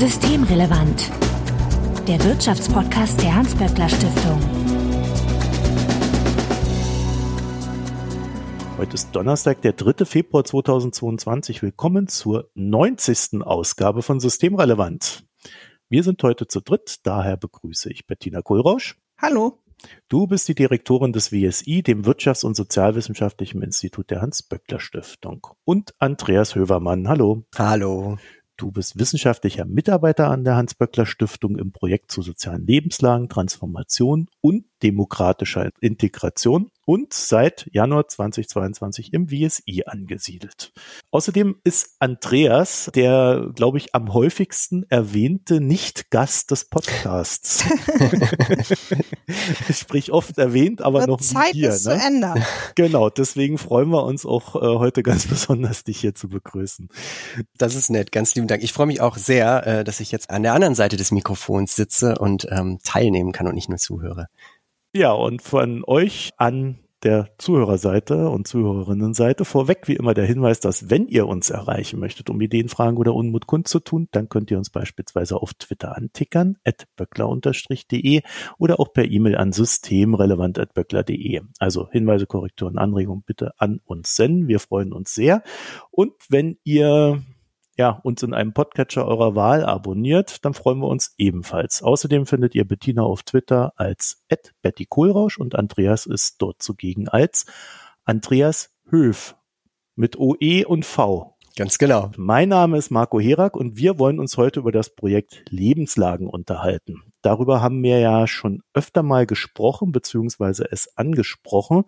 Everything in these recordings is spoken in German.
Systemrelevant. Der Wirtschaftspodcast der Hans-Böckler Stiftung. Heute ist Donnerstag, der 3. Februar 2022. Willkommen zur 90. Ausgabe von Systemrelevant. Wir sind heute zu dritt, daher begrüße ich Bettina Kohlrausch. Hallo. Du bist die Direktorin des WSI, dem Wirtschafts- und Sozialwissenschaftlichen Institut der Hans-Böckler Stiftung. Und Andreas Hövermann. Hallo. Hallo. Du bist wissenschaftlicher Mitarbeiter an der Hans-Böckler Stiftung im Projekt zu sozialen Lebenslagen, Transformation und demokratischer Integration und seit Januar 2022 im WSI angesiedelt. Außerdem ist Andreas der, glaube ich, am häufigsten erwähnte Nicht-Gast des Podcasts. Sprich oft erwähnt, aber Wird noch Zeit hier. Ist ne? zu ändern. Genau, deswegen freuen wir uns auch äh, heute ganz besonders, dich hier zu begrüßen. Das ist nett, ganz lieben Dank. Ich freue mich auch sehr, äh, dass ich jetzt an der anderen Seite des Mikrofons sitze und ähm, teilnehmen kann und nicht nur zuhöre. Ja, und von euch an der Zuhörerseite und Zuhörerinnenseite vorweg wie immer der Hinweis, dass wenn ihr uns erreichen möchtet, um Ideen, Fragen oder Unmut kundzutun, dann könnt ihr uns beispielsweise auf Twitter antickern, at böckler-de oder auch per E-Mail an systemrelevant.böckler.de. Also Hinweise, Korrekturen, Anregungen bitte an uns senden. Wir freuen uns sehr. Und wenn ihr ja, uns in einem Podcatcher eurer Wahl abonniert, dann freuen wir uns ebenfalls. Außerdem findet ihr Bettina auf Twitter als Betty Kohlrausch und Andreas ist dort zugegen als Andreas Höf mit OE und V. Ganz genau. Mein Name ist Marco Herak und wir wollen uns heute über das Projekt Lebenslagen unterhalten. Darüber haben wir ja schon öfter mal gesprochen, beziehungsweise es angesprochen,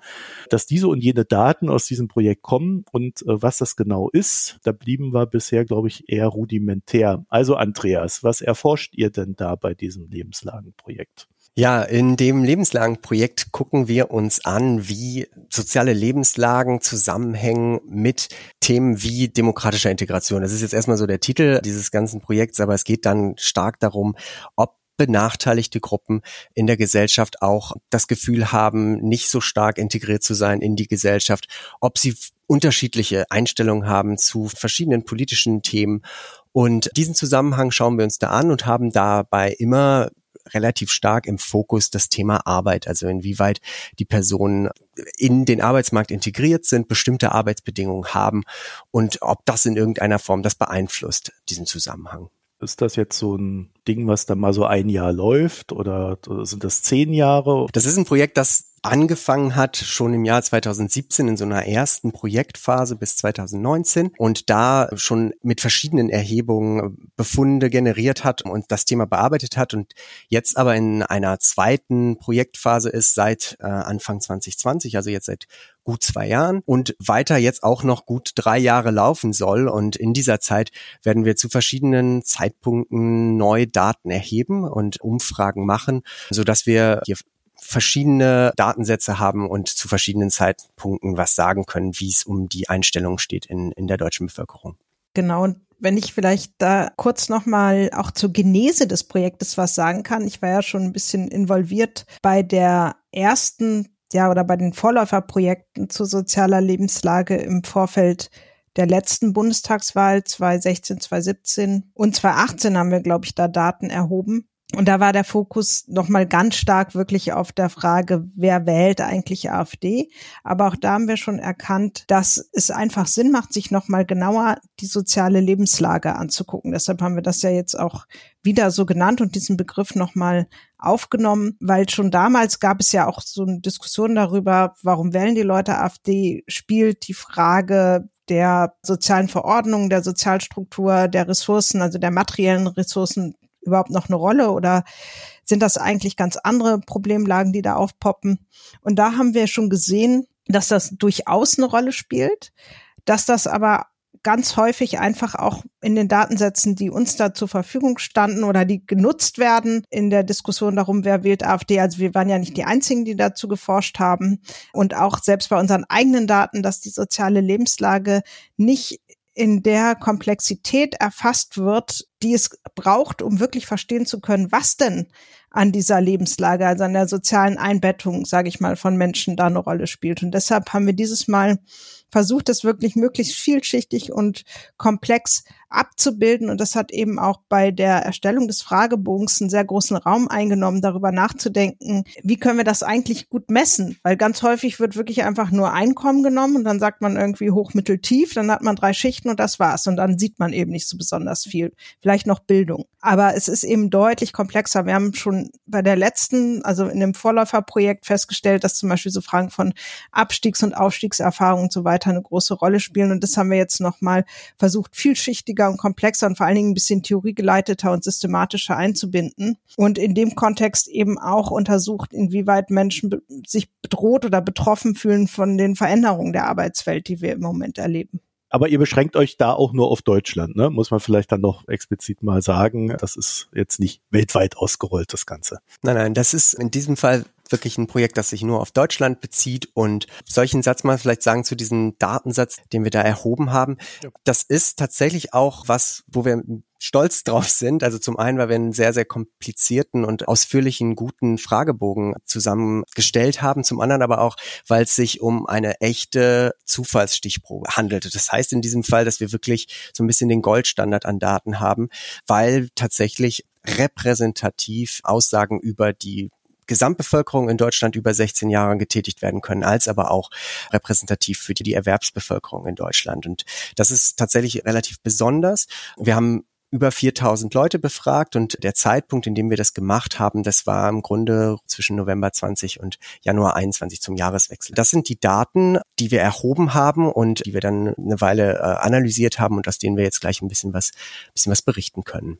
dass diese und jene Daten aus diesem Projekt kommen und äh, was das genau ist, da blieben wir bisher, glaube ich, eher rudimentär. Also Andreas, was erforscht ihr denn da bei diesem Lebenslagenprojekt? Ja, in dem lebenslangen Projekt gucken wir uns an, wie soziale Lebenslagen zusammenhängen mit Themen wie demokratischer Integration. Das ist jetzt erstmal so der Titel dieses ganzen Projekts, aber es geht dann stark darum, ob benachteiligte Gruppen in der Gesellschaft auch das Gefühl haben, nicht so stark integriert zu sein in die Gesellschaft, ob sie unterschiedliche Einstellungen haben zu verschiedenen politischen Themen. Und diesen Zusammenhang schauen wir uns da an und haben dabei immer relativ stark im Fokus das Thema Arbeit, also inwieweit die Personen in den Arbeitsmarkt integriert sind, bestimmte Arbeitsbedingungen haben und ob das in irgendeiner Form das beeinflusst, diesen Zusammenhang. Ist das jetzt so ein Ding, was da mal so ein Jahr läuft oder sind das zehn Jahre? Das ist ein Projekt, das angefangen hat schon im Jahr 2017 in so einer ersten Projektphase bis 2019 und da schon mit verschiedenen Erhebungen Befunde generiert hat und das Thema bearbeitet hat und jetzt aber in einer zweiten Projektphase ist seit äh, Anfang 2020, also jetzt seit gut zwei Jahren und weiter jetzt auch noch gut drei Jahre laufen soll. Und in dieser Zeit werden wir zu verschiedenen Zeitpunkten neue Daten erheben und Umfragen machen, so dass wir hier verschiedene Datensätze haben und zu verschiedenen Zeitpunkten was sagen können, wie es um die Einstellung steht in, in der deutschen Bevölkerung. Genau, und wenn ich vielleicht da kurz nochmal auch zur Genese des Projektes was sagen kann. Ich war ja schon ein bisschen involviert bei der ersten, ja, oder bei den Vorläuferprojekten zu sozialer Lebenslage im Vorfeld der letzten Bundestagswahl 2016, 2017 und 2018 haben wir, glaube ich, da Daten erhoben. Und da war der Fokus nochmal ganz stark wirklich auf der Frage, wer wählt eigentlich AfD. Aber auch da haben wir schon erkannt, dass es einfach Sinn macht, sich nochmal genauer die soziale Lebenslage anzugucken. Deshalb haben wir das ja jetzt auch wieder so genannt und diesen Begriff nochmal aufgenommen, weil schon damals gab es ja auch so eine Diskussion darüber, warum wählen die Leute AfD, spielt die Frage der sozialen Verordnung, der Sozialstruktur, der Ressourcen, also der materiellen Ressourcen überhaupt noch eine Rolle oder sind das eigentlich ganz andere Problemlagen, die da aufpoppen? Und da haben wir schon gesehen, dass das durchaus eine Rolle spielt, dass das aber ganz häufig einfach auch in den Datensätzen, die uns da zur Verfügung standen oder die genutzt werden in der Diskussion darum, wer wählt AfD. Also wir waren ja nicht die einzigen, die dazu geforscht haben. Und auch selbst bei unseren eigenen Daten, dass die soziale Lebenslage nicht in der Komplexität erfasst wird, die es braucht, um wirklich verstehen zu können, was denn an dieser Lebenslage, also an der sozialen Einbettung, sage ich mal, von Menschen da eine Rolle spielt. Und deshalb haben wir dieses Mal versucht es wirklich möglichst vielschichtig und komplex abzubilden. Und das hat eben auch bei der Erstellung des Fragebogens einen sehr großen Raum eingenommen, darüber nachzudenken, wie können wir das eigentlich gut messen? Weil ganz häufig wird wirklich einfach nur Einkommen genommen und dann sagt man irgendwie hoch, mittel, tief, dann hat man drei Schichten und das war's. Und dann sieht man eben nicht so besonders viel. Vielleicht noch Bildung. Aber es ist eben deutlich komplexer. Wir haben schon bei der letzten, also in dem Vorläuferprojekt festgestellt, dass zum Beispiel so Fragen von Abstiegs- und Aufstiegserfahrungen und so weiter eine große Rolle spielen. Und das haben wir jetzt nochmal versucht, vielschichtiger und komplexer und vor allen Dingen ein bisschen theoriegeleiteter und systematischer einzubinden. Und in dem Kontext eben auch untersucht, inwieweit Menschen sich bedroht oder betroffen fühlen von den Veränderungen der Arbeitswelt, die wir im Moment erleben. Aber ihr beschränkt euch da auch nur auf Deutschland, ne? Muss man vielleicht dann noch explizit mal sagen. Das ist jetzt nicht weltweit ausgerollt, das Ganze. Nein, nein, das ist in diesem Fall wirklich ein Projekt, das sich nur auf Deutschland bezieht und solchen Satz mal vielleicht sagen zu diesem Datensatz, den wir da erhoben haben. Ja. Das ist tatsächlich auch was, wo wir stolz drauf sind. Also zum einen, weil wir einen sehr, sehr komplizierten und ausführlichen, guten Fragebogen zusammengestellt haben. Zum anderen aber auch, weil es sich um eine echte Zufallsstichprobe handelte. Das heißt in diesem Fall, dass wir wirklich so ein bisschen den Goldstandard an Daten haben, weil tatsächlich repräsentativ Aussagen über die Gesamtbevölkerung in Deutschland über 16 Jahre getätigt werden können, als aber auch repräsentativ für die, die Erwerbsbevölkerung in Deutschland. Und das ist tatsächlich relativ besonders. Wir haben über 4000 Leute befragt und der Zeitpunkt, in dem wir das gemacht haben, das war im Grunde zwischen November 20 und Januar 21 zum Jahreswechsel. Das sind die Daten, die wir erhoben haben und die wir dann eine Weile äh, analysiert haben und aus denen wir jetzt gleich ein bisschen was, bisschen was berichten können.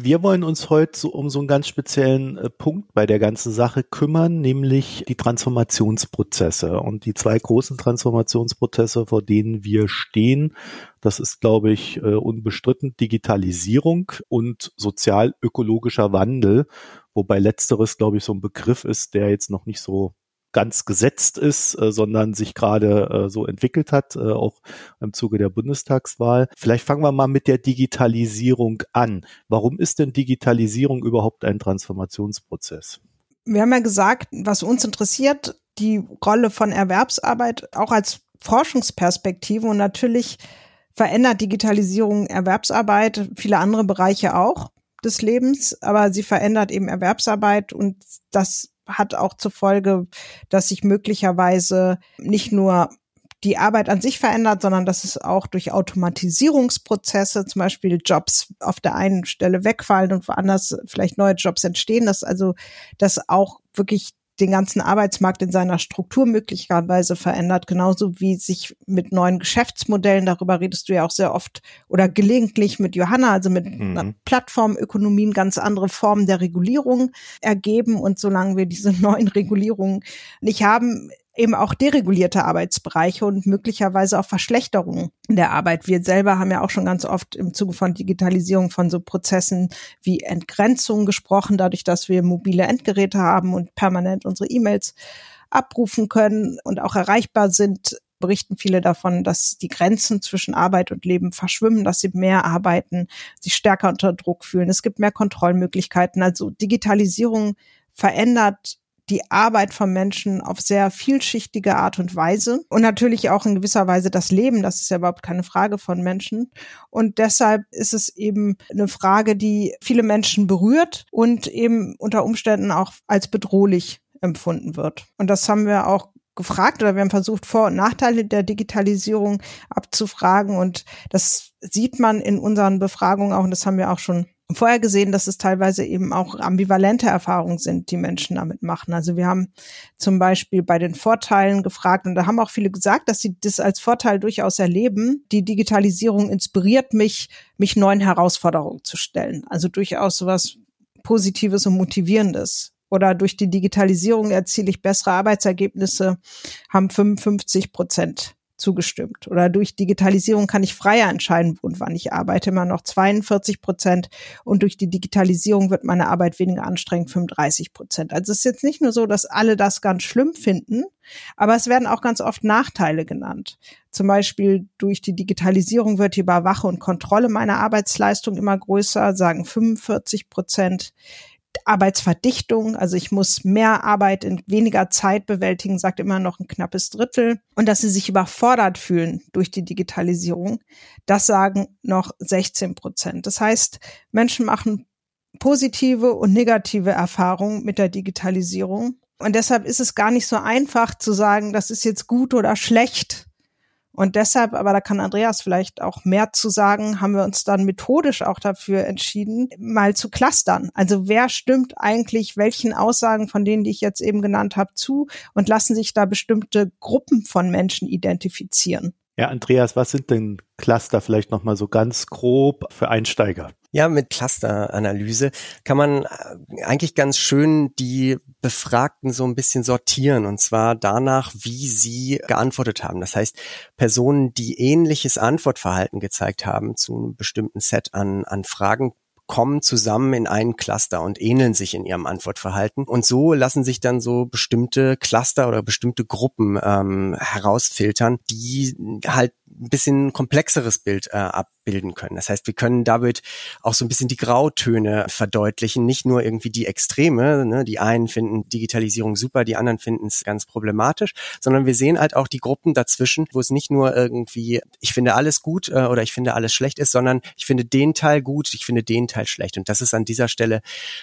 Wir wollen uns heute so um so einen ganz speziellen äh, Punkt bei der ganzen Sache kümmern, nämlich die Transformationsprozesse. Und die zwei großen Transformationsprozesse, vor denen wir stehen, das ist, glaube ich, äh, unbestritten Digitalisierung und sozial-ökologischer Wandel. Wobei letzteres, glaube ich, so ein Begriff ist, der jetzt noch nicht so ganz gesetzt ist, äh, sondern sich gerade äh, so entwickelt hat, äh, auch im Zuge der Bundestagswahl. Vielleicht fangen wir mal mit der Digitalisierung an. Warum ist denn Digitalisierung überhaupt ein Transformationsprozess? Wir haben ja gesagt, was uns interessiert, die Rolle von Erwerbsarbeit auch als Forschungsperspektive und natürlich verändert Digitalisierung Erwerbsarbeit, viele andere Bereiche auch des Lebens, aber sie verändert eben Erwerbsarbeit und das hat auch zur Folge, dass sich möglicherweise nicht nur die Arbeit an sich verändert, sondern dass es auch durch Automatisierungsprozesse, zum Beispiel Jobs auf der einen Stelle wegfallen und woanders vielleicht neue Jobs entstehen, dass also das auch wirklich den ganzen Arbeitsmarkt in seiner Struktur möglicherweise verändert, genauso wie sich mit neuen Geschäftsmodellen, darüber redest du ja auch sehr oft oder gelegentlich mit Johanna, also mit mhm. Plattformökonomien ganz andere Formen der Regulierung ergeben. Und solange wir diese neuen Regulierungen nicht haben, eben auch deregulierte Arbeitsbereiche und möglicherweise auch Verschlechterungen der Arbeit. Wir selber haben ja auch schon ganz oft im Zuge von Digitalisierung von so Prozessen wie Entgrenzung gesprochen, dadurch, dass wir mobile Endgeräte haben und permanent unsere E-Mails abrufen können und auch erreichbar sind, berichten viele davon, dass die Grenzen zwischen Arbeit und Leben verschwimmen, dass sie mehr arbeiten, sich stärker unter Druck fühlen. Es gibt mehr Kontrollmöglichkeiten. Also Digitalisierung verändert die Arbeit von Menschen auf sehr vielschichtige Art und Weise und natürlich auch in gewisser Weise das Leben. Das ist ja überhaupt keine Frage von Menschen. Und deshalb ist es eben eine Frage, die viele Menschen berührt und eben unter Umständen auch als bedrohlich empfunden wird. Und das haben wir auch gefragt oder wir haben versucht, Vor- und Nachteile der Digitalisierung abzufragen. Und das sieht man in unseren Befragungen auch, und das haben wir auch schon vorher gesehen, dass es teilweise eben auch ambivalente Erfahrungen sind, die Menschen damit machen. Also wir haben zum Beispiel bei den Vorteilen gefragt und da haben auch viele gesagt, dass sie das als Vorteil durchaus erleben. Die Digitalisierung inspiriert mich, mich neuen Herausforderungen zu stellen. Also durchaus sowas Positives und Motivierendes. Oder durch die Digitalisierung erziele ich bessere Arbeitsergebnisse, haben 55 Prozent zugestimmt. Oder durch Digitalisierung kann ich freier entscheiden, wo und wann ich arbeite, immer noch 42 Prozent. Und durch die Digitalisierung wird meine Arbeit weniger anstrengend, 35 Prozent. Also es ist jetzt nicht nur so, dass alle das ganz schlimm finden, aber es werden auch ganz oft Nachteile genannt. Zum Beispiel durch die Digitalisierung wird die Überwache und Kontrolle meiner Arbeitsleistung immer größer, sagen 45 Prozent. Arbeitsverdichtung, also ich muss mehr Arbeit in weniger Zeit bewältigen, sagt immer noch ein knappes Drittel. Und dass sie sich überfordert fühlen durch die Digitalisierung, das sagen noch 16 Prozent. Das heißt, Menschen machen positive und negative Erfahrungen mit der Digitalisierung. Und deshalb ist es gar nicht so einfach zu sagen, das ist jetzt gut oder schlecht, und deshalb, aber da kann Andreas vielleicht auch mehr zu sagen, haben wir uns dann methodisch auch dafür entschieden, mal zu clustern. Also wer stimmt eigentlich welchen Aussagen von denen, die ich jetzt eben genannt habe, zu und lassen sich da bestimmte Gruppen von Menschen identifizieren? Ja, Andreas, was sind denn Cluster vielleicht nochmal so ganz grob für Einsteiger? Ja, mit Clusteranalyse kann man äh, eigentlich ganz schön die Befragten so ein bisschen sortieren und zwar danach, wie sie geantwortet haben. Das heißt, Personen, die ähnliches Antwortverhalten gezeigt haben zu einem bestimmten Set an, an Fragen, kommen zusammen in einen Cluster und ähneln sich in ihrem Antwortverhalten. Und so lassen sich dann so bestimmte Cluster oder bestimmte Gruppen ähm, herausfiltern, die halt ein bisschen komplexeres Bild äh, abbilden können. Das heißt, wir können damit auch so ein bisschen die Grautöne verdeutlichen, nicht nur irgendwie die Extreme, ne? die einen finden Digitalisierung super, die anderen finden es ganz problematisch, sondern wir sehen halt auch die Gruppen dazwischen, wo es nicht nur irgendwie, ich finde alles gut äh, oder ich finde alles schlecht ist, sondern ich finde den Teil gut, ich finde den Teil schlecht. Und das ist an dieser Stelle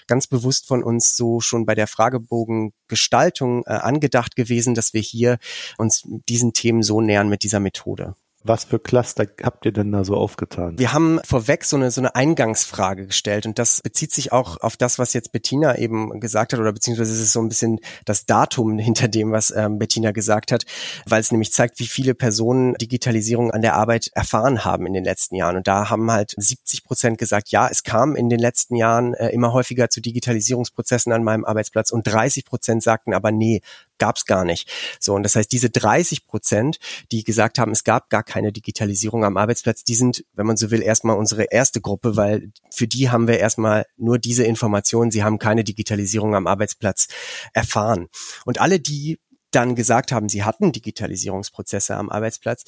ganz bewusst von uns so schon bei der Fragebogengestaltung äh, angedacht gewesen, dass wir hier uns diesen Themen so nähern mit dieser Methode. Was für Cluster habt ihr denn da so aufgetan? Wir haben vorweg so eine, so eine Eingangsfrage gestellt und das bezieht sich auch auf das, was jetzt Bettina eben gesagt hat oder beziehungsweise es ist so ein bisschen das Datum hinter dem, was ähm, Bettina gesagt hat, weil es nämlich zeigt, wie viele Personen Digitalisierung an der Arbeit erfahren haben in den letzten Jahren. Und da haben halt 70 Prozent gesagt, ja, es kam in den letzten Jahren äh, immer häufiger zu Digitalisierungsprozessen an meinem Arbeitsplatz und 30 Prozent sagten aber, nee, gab es gar nicht. So, und das heißt, diese 30 Prozent, die gesagt haben, es gab gar keine Digitalisierung am Arbeitsplatz, die sind, wenn man so will, erstmal unsere erste Gruppe, weil für die haben wir erstmal nur diese Informationen, sie haben keine Digitalisierung am Arbeitsplatz erfahren. Und alle die dann gesagt haben, sie hatten Digitalisierungsprozesse am Arbeitsplatz,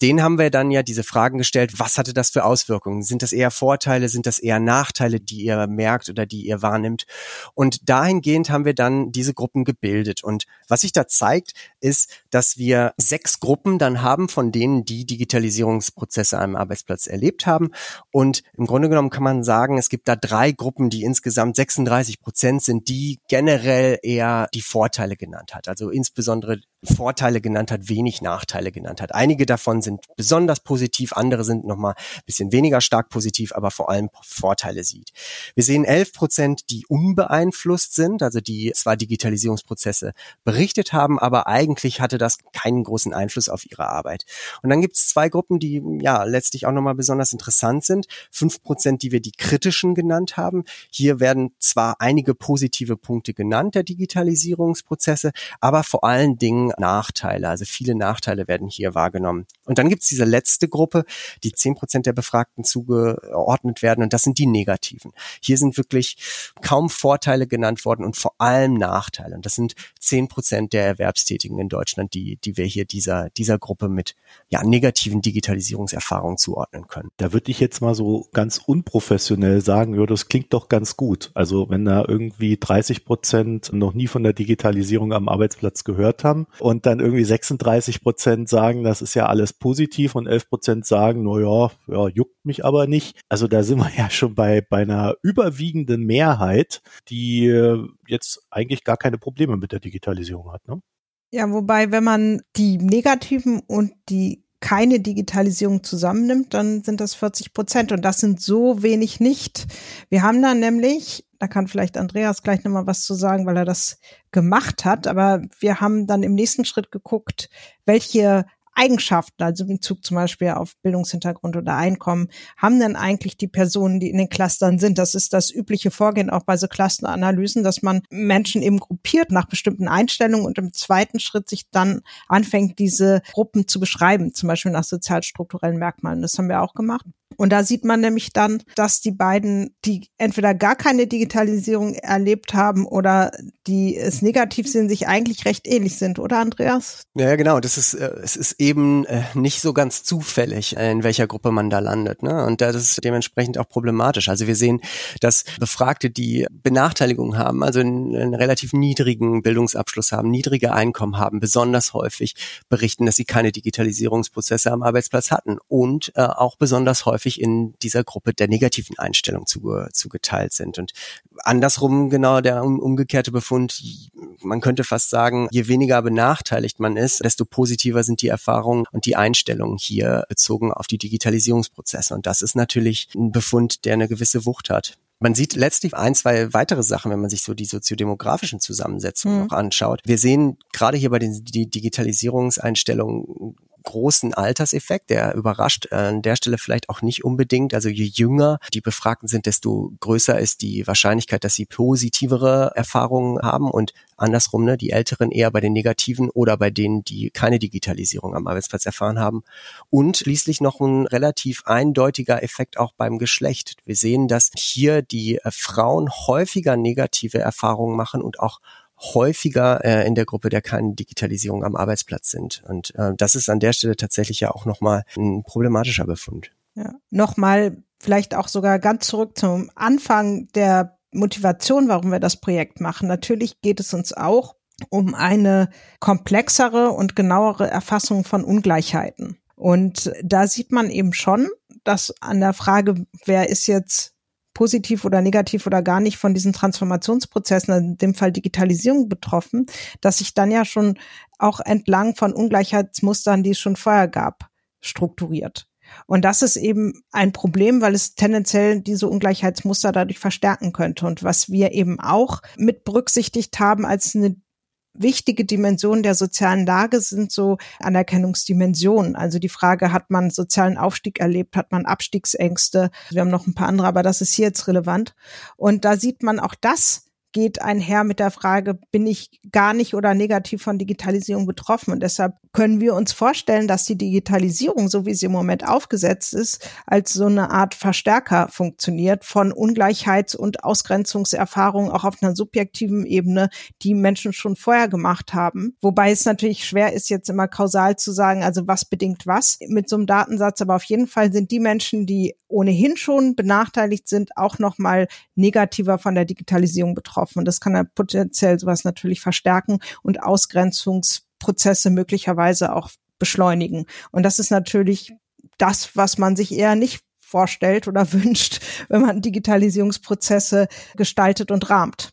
denen haben wir dann ja diese Fragen gestellt, was hatte das für Auswirkungen? Sind das eher Vorteile, sind das eher Nachteile, die ihr merkt oder die ihr wahrnimmt? Und dahingehend haben wir dann diese Gruppen gebildet. Und was sich da zeigt, ist, dass wir sechs Gruppen dann haben, von denen die Digitalisierungsprozesse am Arbeitsplatz erlebt haben. Und im Grunde genommen kann man sagen, es gibt da drei Gruppen, die insgesamt 36 Prozent sind, die generell eher die Vorteile genannt hat. Also insbesondere insbesondere Vorteile genannt hat, wenig Nachteile genannt hat. Einige davon sind besonders positiv, andere sind nochmal ein bisschen weniger stark positiv, aber vor allem Vorteile sieht. Wir sehen 11 Prozent, die unbeeinflusst sind, also die zwar Digitalisierungsprozesse berichtet haben, aber eigentlich hatte das keinen großen Einfluss auf ihre Arbeit. Und dann gibt es zwei Gruppen, die ja letztlich auch nochmal besonders interessant sind. Fünf Prozent, die wir die kritischen genannt haben. Hier werden zwar einige positive Punkte genannt der Digitalisierungsprozesse, aber vor allen Dingen Nachteile. Also viele Nachteile werden hier wahrgenommen. Und dann gibt es diese letzte Gruppe, die zehn Prozent der Befragten zugeordnet werden. Und das sind die negativen. Hier sind wirklich kaum Vorteile genannt worden und vor allem Nachteile. Und das sind zehn Prozent der Erwerbstätigen in Deutschland, die, die wir hier dieser, dieser Gruppe mit ja, negativen Digitalisierungserfahrungen zuordnen können. Da würde ich jetzt mal so ganz unprofessionell sagen, ja, das klingt doch ganz gut. Also wenn da irgendwie 30 Prozent noch nie von der Digitalisierung am Arbeitsplatz gehört haben und dann irgendwie 36 Prozent sagen, das ist ja alles positiv und 11 Prozent sagen, na ja, ja, juckt mich aber nicht. Also da sind wir ja schon bei, bei einer überwiegenden Mehrheit, die äh, jetzt eigentlich gar keine Probleme mit der Digitalisierung hat. Ne? Ja, wobei, wenn man die negativen und die keine Digitalisierung zusammennimmt, dann sind das 40 Prozent und das sind so wenig nicht. Wir haben dann nämlich, da kann vielleicht Andreas gleich nochmal was zu sagen, weil er das gemacht hat, aber wir haben dann im nächsten Schritt geguckt, welche Eigenschaften, also in Bezug zum Beispiel auf Bildungshintergrund oder Einkommen, haben denn eigentlich die Personen, die in den Clustern sind? Das ist das übliche Vorgehen auch bei so Clusteranalysen, dass man Menschen eben gruppiert nach bestimmten Einstellungen und im zweiten Schritt sich dann anfängt, diese Gruppen zu beschreiben, zum Beispiel nach sozialstrukturellen Merkmalen. Das haben wir auch gemacht. Und da sieht man nämlich dann, dass die beiden, die entweder gar keine Digitalisierung erlebt haben oder die es negativ sind, sich eigentlich recht ähnlich sind, oder Andreas? Ja, genau. Das ist, äh, es ist eben äh, nicht so ganz zufällig, äh, in welcher Gruppe man da landet. Ne? Und das ist dementsprechend auch problematisch. Also wir sehen, dass Befragte, die Benachteiligungen haben, also einen, einen relativ niedrigen Bildungsabschluss haben, niedrige Einkommen haben, besonders häufig berichten, dass sie keine Digitalisierungsprozesse am Arbeitsplatz hatten und äh, auch besonders häufig in dieser Gruppe der negativen Einstellung zuge zugeteilt sind. Und andersrum genau der um, umgekehrte Befund, man könnte fast sagen, je weniger benachteiligt man ist, desto positiver sind die Erfahrungen und die Einstellungen hier bezogen auf die Digitalisierungsprozesse. Und das ist natürlich ein Befund, der eine gewisse Wucht hat. Man sieht letztlich ein, zwei weitere Sachen, wenn man sich so die soziodemografischen Zusammensetzungen mhm. noch anschaut. Wir sehen gerade hier bei den die Digitalisierungseinstellungen großen Alterseffekt, der überrascht an der Stelle vielleicht auch nicht unbedingt. Also je jünger die Befragten sind, desto größer ist die Wahrscheinlichkeit, dass sie positivere Erfahrungen haben und andersrum, ne, die Älteren eher bei den negativen oder bei denen, die keine Digitalisierung am Arbeitsplatz erfahren haben. Und schließlich noch ein relativ eindeutiger Effekt auch beim Geschlecht. Wir sehen, dass hier die äh, Frauen häufiger negative Erfahrungen machen und auch häufiger äh, in der Gruppe der keine Digitalisierung am Arbeitsplatz sind. Und äh, das ist an der Stelle tatsächlich ja auch nochmal ein problematischer Befund. Ja. Nochmal vielleicht auch sogar ganz zurück zum Anfang der Motivation, warum wir das Projekt machen. Natürlich geht es uns auch um eine komplexere und genauere Erfassung von Ungleichheiten. Und da sieht man eben schon, dass an der Frage, wer ist jetzt positiv oder negativ oder gar nicht von diesen Transformationsprozessen, in dem Fall Digitalisierung betroffen, dass sich dann ja schon auch entlang von Ungleichheitsmustern, die es schon vorher gab, strukturiert. Und das ist eben ein Problem, weil es tendenziell diese Ungleichheitsmuster dadurch verstärken könnte. Und was wir eben auch mit berücksichtigt haben als eine wichtige Dimensionen der sozialen Lage sind so Anerkennungsdimensionen. Also die Frage, hat man sozialen Aufstieg erlebt, hat man Abstiegsängste? Wir haben noch ein paar andere, aber das ist hier jetzt relevant. Und da sieht man auch das geht einher mit der Frage, bin ich gar nicht oder negativ von Digitalisierung betroffen? Und deshalb können wir uns vorstellen, dass die Digitalisierung, so wie sie im Moment aufgesetzt ist, als so eine Art Verstärker funktioniert von Ungleichheits- und Ausgrenzungserfahrungen auch auf einer subjektiven Ebene, die Menschen schon vorher gemacht haben. Wobei es natürlich schwer ist, jetzt immer kausal zu sagen, also was bedingt was mit so einem Datensatz. Aber auf jeden Fall sind die Menschen, die ohnehin schon benachteiligt sind, auch nochmal negativer von der Digitalisierung betroffen. Und das kann ja potenziell sowas natürlich verstärken und Ausgrenzungsprozesse möglicherweise auch beschleunigen. Und das ist natürlich das, was man sich eher nicht vorstellt oder wünscht, wenn man Digitalisierungsprozesse gestaltet und rahmt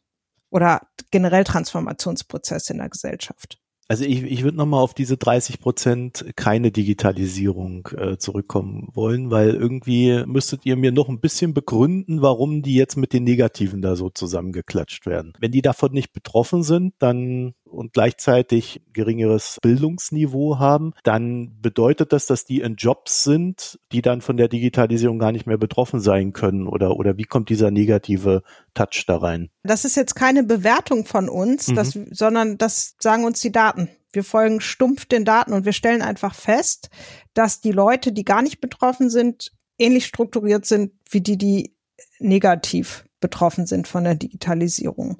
oder generell Transformationsprozesse in der Gesellschaft. Also ich, ich würde nochmal auf diese 30 Prozent keine Digitalisierung äh, zurückkommen wollen, weil irgendwie müsstet ihr mir noch ein bisschen begründen, warum die jetzt mit den Negativen da so zusammengeklatscht werden. Wenn die davon nicht betroffen sind, dann und gleichzeitig geringeres Bildungsniveau haben, dann bedeutet das, dass die in Jobs sind, die dann von der Digitalisierung gar nicht mehr betroffen sein können oder, oder wie kommt dieser negative Touch da rein? Das ist jetzt keine Bewertung von uns, mhm. das, sondern das sagen uns die Daten. Wir folgen stumpf den Daten und wir stellen einfach fest, dass die Leute, die gar nicht betroffen sind, ähnlich strukturiert sind wie die, die negativ betroffen sind von der Digitalisierung.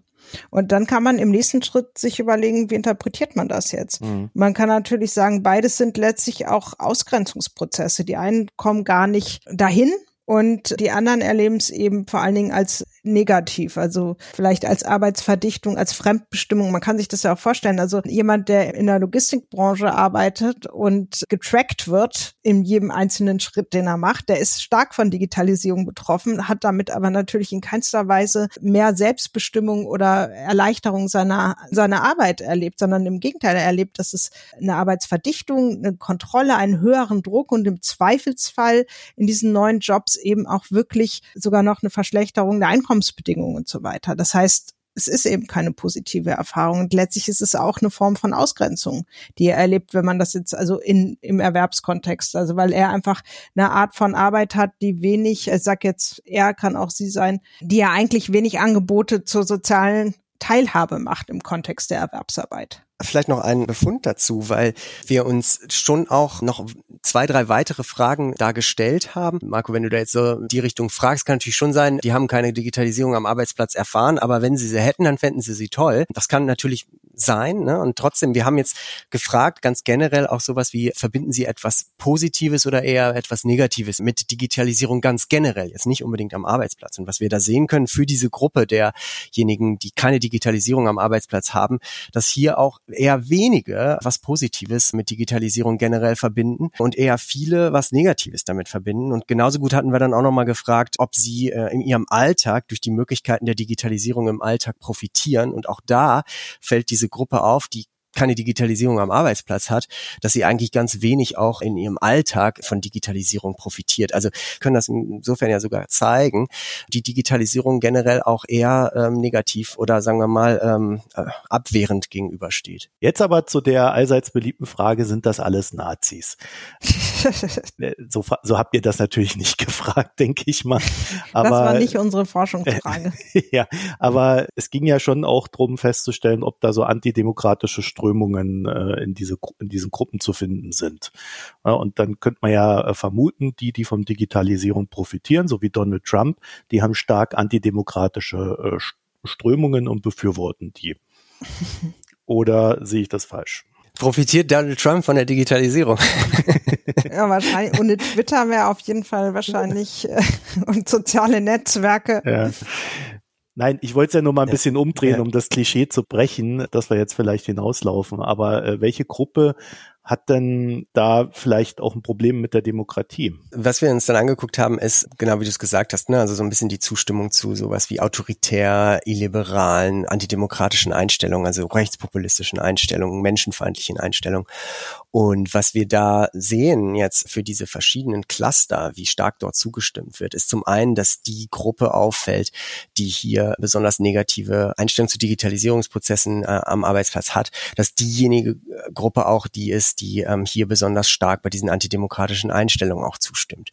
Und dann kann man im nächsten Schritt sich überlegen, wie interpretiert man das jetzt? Mhm. Man kann natürlich sagen, beides sind letztlich auch Ausgrenzungsprozesse. Die einen kommen gar nicht dahin, und die anderen erleben es eben vor allen Dingen als negativ, also vielleicht als Arbeitsverdichtung, als Fremdbestimmung. Man kann sich das ja auch vorstellen. Also jemand, der in der Logistikbranche arbeitet und getrackt wird in jedem einzelnen Schritt, den er macht, der ist stark von Digitalisierung betroffen, hat damit aber natürlich in keinster Weise mehr Selbstbestimmung oder Erleichterung seiner, seiner Arbeit erlebt, sondern im Gegenteil, er erlebt, dass es eine Arbeitsverdichtung, eine Kontrolle, einen höheren Druck und im Zweifelsfall in diesen neuen Jobs eben auch wirklich sogar noch eine Verschlechterung der Einkommen Einkommensbedingungen und so weiter. Das heißt, es ist eben keine positive Erfahrung. Und letztlich ist es auch eine Form von Ausgrenzung, die er erlebt, wenn man das jetzt also in, im Erwerbskontext, also weil er einfach eine Art von Arbeit hat, die wenig, ich sag jetzt, er kann auch sie sein, die ja eigentlich wenig Angebote zur sozialen Teilhabe macht im Kontext der Erwerbsarbeit. Vielleicht noch einen Befund dazu, weil wir uns schon auch noch zwei, drei weitere Fragen dargestellt haben. Marco, wenn du da jetzt so die Richtung fragst, kann natürlich schon sein, die haben keine Digitalisierung am Arbeitsplatz erfahren, aber wenn sie sie hätten, dann fänden sie sie toll. Das kann natürlich sein. Ne? Und trotzdem, wir haben jetzt gefragt, ganz generell auch sowas wie, verbinden Sie etwas Positives oder eher etwas Negatives mit Digitalisierung ganz generell, jetzt nicht unbedingt am Arbeitsplatz. Und was wir da sehen können für diese Gruppe derjenigen, die keine Digitalisierung am Arbeitsplatz haben, dass hier auch eher wenige was Positives mit Digitalisierung generell verbinden und eher viele was Negatives damit verbinden. Und genauso gut hatten wir dann auch nochmal gefragt, ob sie äh, in ihrem Alltag durch die Möglichkeiten der Digitalisierung im Alltag profitieren. Und auch da fällt diese Gruppe auf, die keine Digitalisierung am Arbeitsplatz hat, dass sie eigentlich ganz wenig auch in ihrem Alltag von Digitalisierung profitiert. Also können das insofern ja sogar zeigen, die Digitalisierung generell auch eher ähm, negativ oder sagen wir mal ähm, äh, abwehrend gegenübersteht. Jetzt aber zu der allseits beliebten Frage, sind das alles Nazis? Äh, so, so habt ihr das natürlich nicht gefragt, denke ich mal. Aber, das war nicht unsere Forschungsfrage. ja, aber es ging ja schon auch darum festzustellen, ob da so antidemokratische Strömungen Strömungen äh, in, diese, in diesen Gruppen zu finden sind. Ja, und dann könnte man ja äh, vermuten, die, die von Digitalisierung profitieren, so wie Donald Trump, die haben stark antidemokratische äh, Strömungen und befürworten die. Oder sehe ich das falsch? Profitiert Donald Trump von der Digitalisierung? ja, wahrscheinlich. Ohne Twitter wäre auf jeden Fall wahrscheinlich äh, und soziale Netzwerke. Ja. Nein, ich wollte es ja nur mal ein bisschen umdrehen, um das Klischee zu brechen, dass wir jetzt vielleicht hinauslaufen. Aber äh, welche Gruppe hat denn da vielleicht auch ein Problem mit der Demokratie? Was wir uns dann angeguckt haben, ist, genau wie du es gesagt hast, ne, also so ein bisschen die Zustimmung zu sowas wie autoritär, illiberalen, antidemokratischen Einstellungen, also rechtspopulistischen Einstellungen, menschenfeindlichen Einstellungen. Und was wir da sehen jetzt für diese verschiedenen Cluster, wie stark dort zugestimmt wird, ist zum einen, dass die Gruppe auffällt, die hier besonders negative Einstellungen zu Digitalisierungsprozessen äh, am Arbeitsplatz hat, dass diejenige Gruppe auch die ist, die ähm, hier besonders stark bei diesen antidemokratischen Einstellungen auch zustimmt.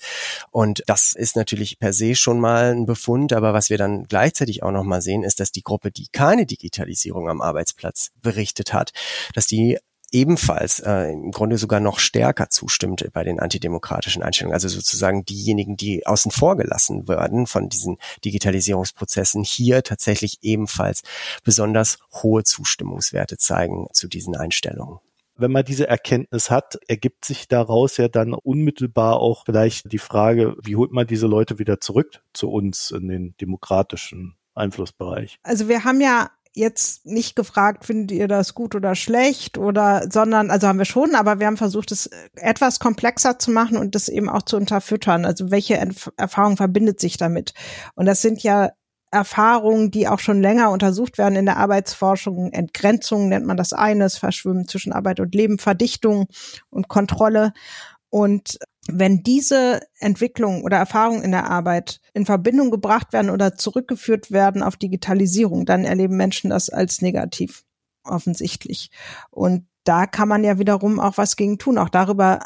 Und das ist natürlich per se schon mal ein Befund, aber was wir dann gleichzeitig auch nochmal sehen, ist, dass die Gruppe, die keine Digitalisierung am Arbeitsplatz berichtet hat, dass die ebenfalls äh, im Grunde sogar noch stärker zustimmt bei den antidemokratischen Einstellungen. Also sozusagen diejenigen, die außen vor gelassen werden von diesen Digitalisierungsprozessen, hier tatsächlich ebenfalls besonders hohe Zustimmungswerte zeigen zu diesen Einstellungen wenn man diese Erkenntnis hat, ergibt sich daraus ja dann unmittelbar auch vielleicht die Frage, wie holt man diese Leute wieder zurück zu uns in den demokratischen Einflussbereich? Also wir haben ja jetzt nicht gefragt, findet ihr das gut oder schlecht oder, sondern, also haben wir schon, aber wir haben versucht, es etwas komplexer zu machen und das eben auch zu unterfüttern. Also welche Erfahrung verbindet sich damit? Und das sind ja Erfahrungen, die auch schon länger untersucht werden in der Arbeitsforschung. Entgrenzung nennt man das eines, Verschwimmen zwischen Arbeit und Leben, Verdichtung und Kontrolle. Und wenn diese Entwicklung oder Erfahrungen in der Arbeit in Verbindung gebracht werden oder zurückgeführt werden auf Digitalisierung, dann erleben Menschen das als negativ, offensichtlich. Und da kann man ja wiederum auch was gegen tun. Auch darüber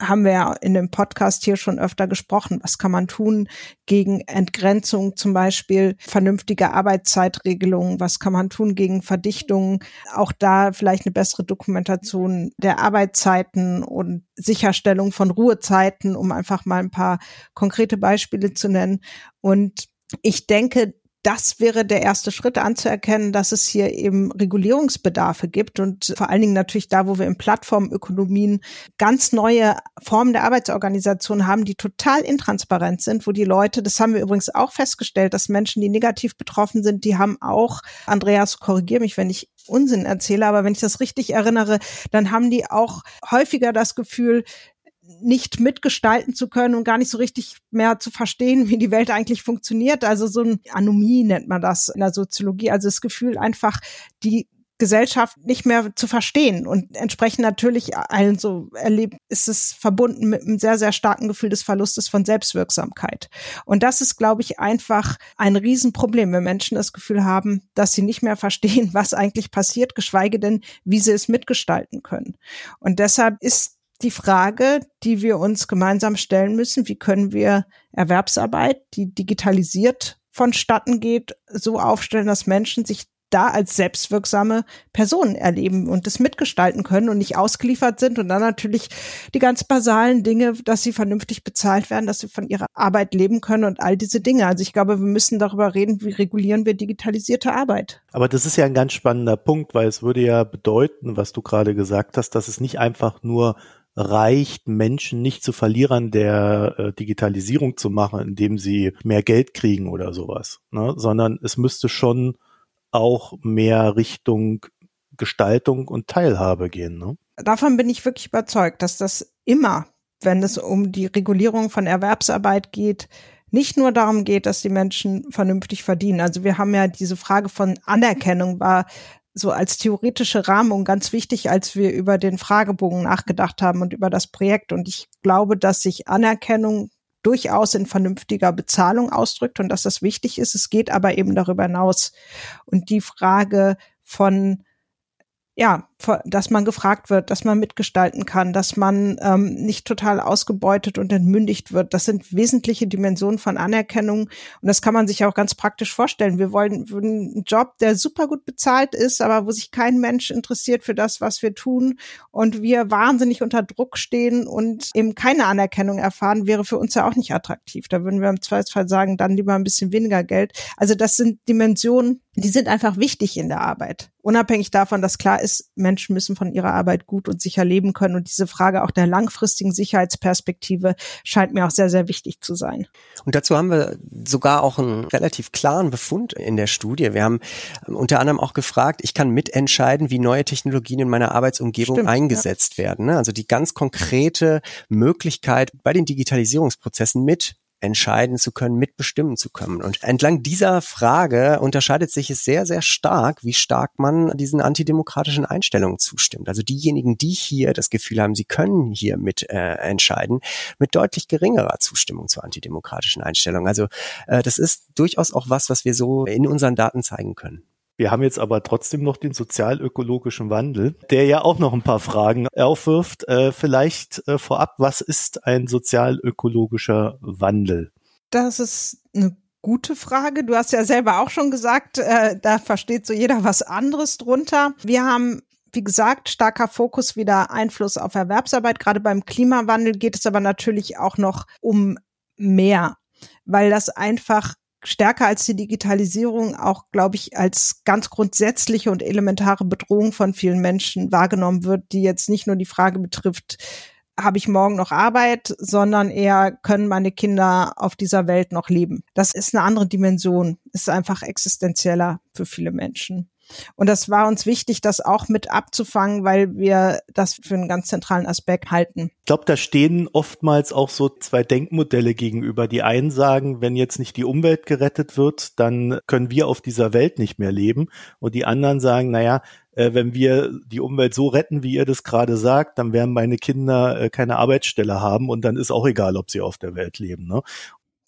haben wir ja in dem Podcast hier schon öfter gesprochen. Was kann man tun gegen Entgrenzung, zum Beispiel vernünftige Arbeitszeitregelungen? Was kann man tun gegen Verdichtungen? Auch da vielleicht eine bessere Dokumentation der Arbeitszeiten und Sicherstellung von Ruhezeiten, um einfach mal ein paar konkrete Beispiele zu nennen. Und ich denke, das wäre der erste Schritt anzuerkennen, dass es hier eben Regulierungsbedarfe gibt und vor allen Dingen natürlich da, wo wir in Plattformökonomien ganz neue Formen der Arbeitsorganisation haben, die total intransparent sind, wo die Leute, das haben wir übrigens auch festgestellt, dass Menschen, die negativ betroffen sind, die haben auch, Andreas, korrigier mich, wenn ich Unsinn erzähle, aber wenn ich das richtig erinnere, dann haben die auch häufiger das Gefühl, nicht mitgestalten zu können und gar nicht so richtig mehr zu verstehen, wie die Welt eigentlich funktioniert. Also so ein Anomie nennt man das in der Soziologie. Also das Gefühl einfach, die Gesellschaft nicht mehr zu verstehen und entsprechend natürlich also erlebt ist es verbunden mit einem sehr sehr starken Gefühl des Verlustes von Selbstwirksamkeit und das ist glaube ich einfach ein Riesenproblem wenn Menschen das Gefühl haben dass sie nicht mehr verstehen was eigentlich passiert geschweige denn wie sie es mitgestalten können und deshalb ist die Frage, die wir uns gemeinsam stellen müssen, wie können wir Erwerbsarbeit, die digitalisiert vonstatten geht, so aufstellen, dass Menschen sich da als selbstwirksame Personen erleben und das mitgestalten können und nicht ausgeliefert sind und dann natürlich die ganz basalen Dinge, dass sie vernünftig bezahlt werden, dass sie von ihrer Arbeit leben können und all diese Dinge. Also ich glaube, wir müssen darüber reden, wie regulieren wir digitalisierte Arbeit. Aber das ist ja ein ganz spannender Punkt, weil es würde ja bedeuten, was du gerade gesagt hast, dass es nicht einfach nur reicht, Menschen nicht zu Verlierern der äh, Digitalisierung zu machen, indem sie mehr Geld kriegen oder sowas, ne? sondern es müsste schon auch mehr Richtung Gestaltung und Teilhabe gehen. Ne? Davon bin ich wirklich überzeugt, dass das immer, wenn es um die Regulierung von Erwerbsarbeit geht, nicht nur darum geht, dass die Menschen vernünftig verdienen. Also wir haben ja diese Frage von Anerkennung war so als theoretische Rahmung ganz wichtig, als wir über den Fragebogen nachgedacht haben und über das Projekt. Und ich glaube, dass sich Anerkennung durchaus in vernünftiger Bezahlung ausdrückt und dass das wichtig ist. Es geht aber eben darüber hinaus. Und die Frage von ja, dass man gefragt wird, dass man mitgestalten kann, dass man ähm, nicht total ausgebeutet und entmündigt wird. Das sind wesentliche Dimensionen von Anerkennung und das kann man sich auch ganz praktisch vorstellen. Wir wollen einen Job, der super gut bezahlt ist, aber wo sich kein Mensch interessiert für das, was wir tun und wir wahnsinnig unter Druck stehen und eben keine Anerkennung erfahren, wäre für uns ja auch nicht attraktiv. Da würden wir im Zweifelsfall sagen, dann lieber ein bisschen weniger Geld. Also das sind Dimensionen, die sind einfach wichtig in der Arbeit. Unabhängig davon, dass klar ist, müssen von ihrer Arbeit gut und sicher leben können. Und diese Frage auch der langfristigen Sicherheitsperspektive scheint mir auch sehr, sehr wichtig zu sein. Und dazu haben wir sogar auch einen relativ klaren Befund in der Studie. Wir haben unter anderem auch gefragt, ich kann mitentscheiden, wie neue Technologien in meiner Arbeitsumgebung Stimmt, eingesetzt ja. werden. Ne? Also die ganz konkrete Möglichkeit bei den Digitalisierungsprozessen mit entscheiden zu können, mitbestimmen zu können. Und entlang dieser Frage unterscheidet sich es sehr, sehr stark, wie stark man diesen antidemokratischen Einstellungen zustimmt. Also diejenigen, die hier das Gefühl haben, sie können hier mit äh, entscheiden, mit deutlich geringerer Zustimmung zur antidemokratischen Einstellung. Also äh, das ist durchaus auch was, was wir so in unseren Daten zeigen können. Wir haben jetzt aber trotzdem noch den sozialökologischen Wandel, der ja auch noch ein paar Fragen aufwirft. Äh, vielleicht äh, vorab, was ist ein sozialökologischer Wandel? Das ist eine gute Frage. Du hast ja selber auch schon gesagt, äh, da versteht so jeder was anderes drunter. Wir haben wie gesagt, starker Fokus wieder Einfluss auf Erwerbsarbeit. Gerade beim Klimawandel geht es aber natürlich auch noch um mehr, weil das einfach stärker als die Digitalisierung auch, glaube ich, als ganz grundsätzliche und elementare Bedrohung von vielen Menschen wahrgenommen wird, die jetzt nicht nur die Frage betrifft, habe ich morgen noch Arbeit, sondern eher können meine Kinder auf dieser Welt noch leben. Das ist eine andere Dimension, ist einfach existenzieller für viele Menschen. Und das war uns wichtig, das auch mit abzufangen, weil wir das für einen ganz zentralen Aspekt halten. Ich glaube, da stehen oftmals auch so zwei Denkmodelle gegenüber. Die einen sagen, wenn jetzt nicht die Umwelt gerettet wird, dann können wir auf dieser Welt nicht mehr leben. Und die anderen sagen, naja, äh, wenn wir die Umwelt so retten, wie ihr das gerade sagt, dann werden meine Kinder äh, keine Arbeitsstelle haben und dann ist auch egal, ob sie auf der Welt leben. Ne?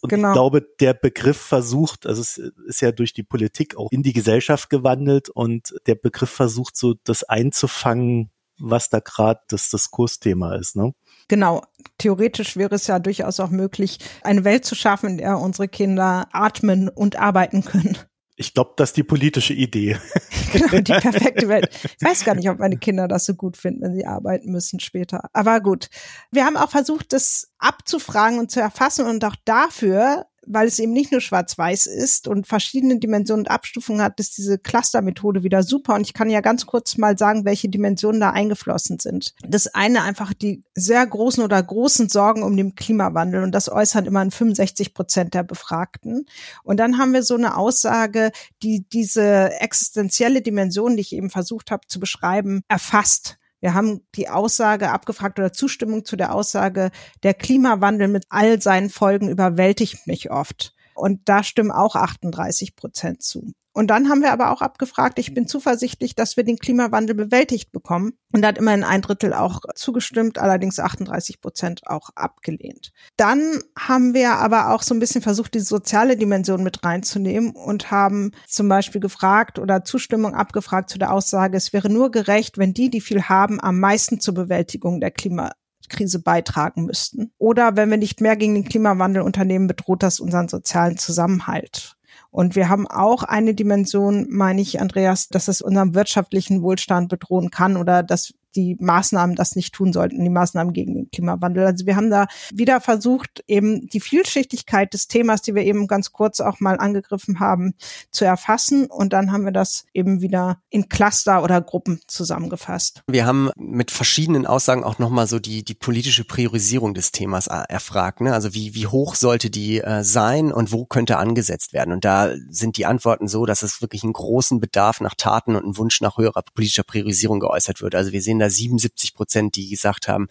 Und genau. ich glaube, der Begriff versucht, also es ist ja durch die Politik auch in die Gesellschaft gewandelt und der Begriff versucht so das einzufangen, was da gerade das Diskursthema ist. Ne? Genau, theoretisch wäre es ja durchaus auch möglich, eine Welt zu schaffen, in der unsere Kinder atmen und arbeiten können. Ich glaube, das ist die politische Idee. genau, die perfekte Welt. Ich weiß gar nicht, ob meine Kinder das so gut finden, wenn sie arbeiten müssen später. Aber gut. Wir haben auch versucht, das abzufragen und zu erfassen und auch dafür weil es eben nicht nur schwarz-weiß ist und verschiedene Dimensionen und Abstufungen hat, ist diese Cluster-Methode wieder super. Und ich kann ja ganz kurz mal sagen, welche Dimensionen da eingeflossen sind. Das eine einfach die sehr großen oder großen Sorgen um den Klimawandel und das äußern immer 65 Prozent der Befragten. Und dann haben wir so eine Aussage, die diese existenzielle Dimension, die ich eben versucht habe zu beschreiben, erfasst. Wir haben die Aussage abgefragt oder Zustimmung zu der Aussage, der Klimawandel mit all seinen Folgen überwältigt mich oft. Und da stimmen auch 38 Prozent zu. Und dann haben wir aber auch abgefragt, ich bin zuversichtlich, dass wir den Klimawandel bewältigt bekommen. Und da hat immerhin ein Drittel auch zugestimmt, allerdings 38 Prozent auch abgelehnt. Dann haben wir aber auch so ein bisschen versucht, die soziale Dimension mit reinzunehmen und haben zum Beispiel gefragt oder Zustimmung abgefragt zu der Aussage, es wäre nur gerecht, wenn die, die viel haben, am meisten zur Bewältigung der Klima Krise beitragen müssten. Oder wenn wir nicht mehr gegen den Klimawandel unternehmen, bedroht das unseren sozialen Zusammenhalt. Und wir haben auch eine Dimension, meine ich, Andreas, dass es unseren wirtschaftlichen Wohlstand bedrohen kann oder dass die Maßnahmen das nicht tun sollten, die Maßnahmen gegen den Klimawandel. Also wir haben da wieder versucht, eben die Vielschichtigkeit des Themas, die wir eben ganz kurz auch mal angegriffen haben, zu erfassen. Und dann haben wir das eben wieder in Cluster oder Gruppen zusammengefasst. Wir haben mit verschiedenen Aussagen auch nochmal so die, die politische Priorisierung des Themas äh, erfragt. Ne? Also wie, wie hoch sollte die äh, sein und wo könnte angesetzt werden? Und da sind die Antworten so, dass es wirklich einen großen Bedarf nach Taten und einen Wunsch nach höherer politischer Priorisierung geäußert wird. Also wir sehen da 77 Prozent, die gesagt haben,